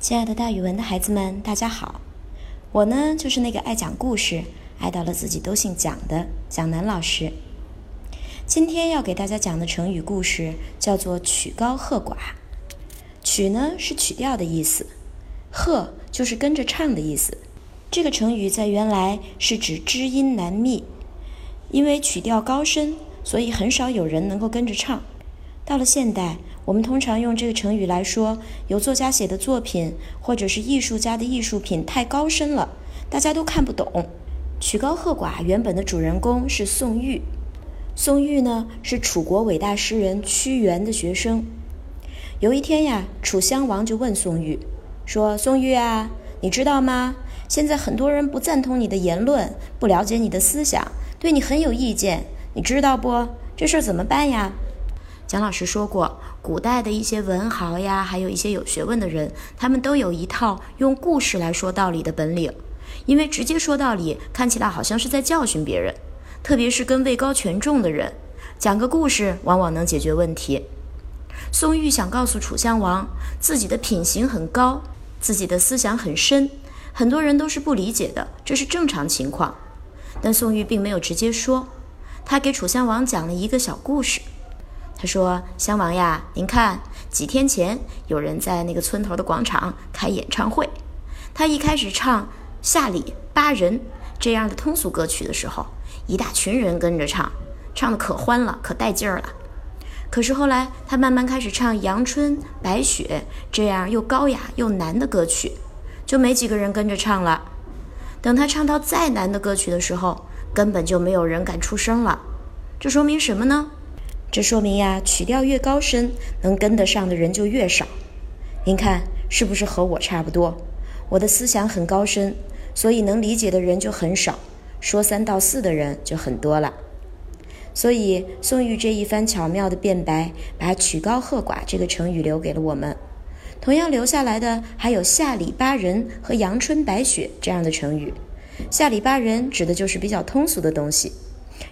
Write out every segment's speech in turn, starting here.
亲爱的，大语文的孩子们，大家好！我呢，就是那个爱讲故事、爱到了自己都姓蒋的蒋楠老师。今天要给大家讲的成语故事叫做“曲高和寡”。曲呢是曲调的意思，和就是跟着唱的意思。这个成语在原来是指知音难觅，因为曲调高深，所以很少有人能够跟着唱。到了现代。我们通常用这个成语来说，由作家写的作品，或者是艺术家的艺术品太高深了，大家都看不懂。曲高和寡原本的主人公是宋玉，宋玉呢是楚国伟大诗人屈原的学生。有一天呀，楚襄王就问宋玉说：“宋玉啊，你知道吗？现在很多人不赞同你的言论，不了解你的思想，对你很有意见，你知道不？这事儿怎么办呀？”蒋老师说过，古代的一些文豪呀，还有一些有学问的人，他们都有一套用故事来说道理的本领。因为直接说道理看起来好像是在教训别人，特别是跟位高权重的人，讲个故事往往能解决问题。宋玉想告诉楚襄王，自己的品行很高，自己的思想很深，很多人都是不理解的，这是正常情况。但宋玉并没有直接说，他给楚襄王讲了一个小故事。他说：“襄王呀，您看，几天前有人在那个村头的广场开演唱会。他一开始唱《下里巴人》这样的通俗歌曲的时候，一大群人跟着唱，唱的可欢了，可带劲儿了。可是后来他慢慢开始唱《阳春白雪》这样又高雅又难的歌曲，就没几个人跟着唱了。等他唱到再难的歌曲的时候，根本就没有人敢出声了。这说明什么呢？”这说明呀，曲调越高深，能跟得上的人就越少。您看是不是和我差不多？我的思想很高深，所以能理解的人就很少，说三道四的人就很多了。所以宋玉这一番巧妙的辩白，把“曲高和寡”这个成语留给了我们。同样留下来的还有“下里巴人”和“阳春白雪”这样的成语。“下里巴人”指的就是比较通俗的东西。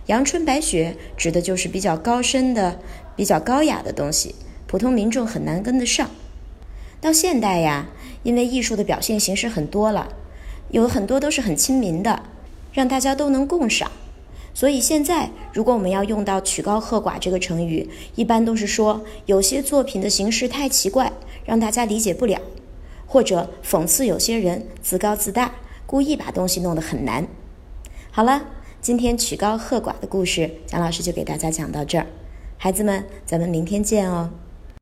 阳春白雪指的就是比较高深的、比较高雅的东西，普通民众很难跟得上。到现代呀，因为艺术的表现形式很多了，有很多都是很亲民的，让大家都能共赏。所以现在，如果我们要用到“曲高和寡”这个成语，一般都是说有些作品的形式太奇怪，让大家理解不了，或者讽刺有些人自高自大，故意把东西弄得很难。好了。今天曲高和寡的故事，蒋老师就给大家讲到这儿。孩子们，咱们明天见哦。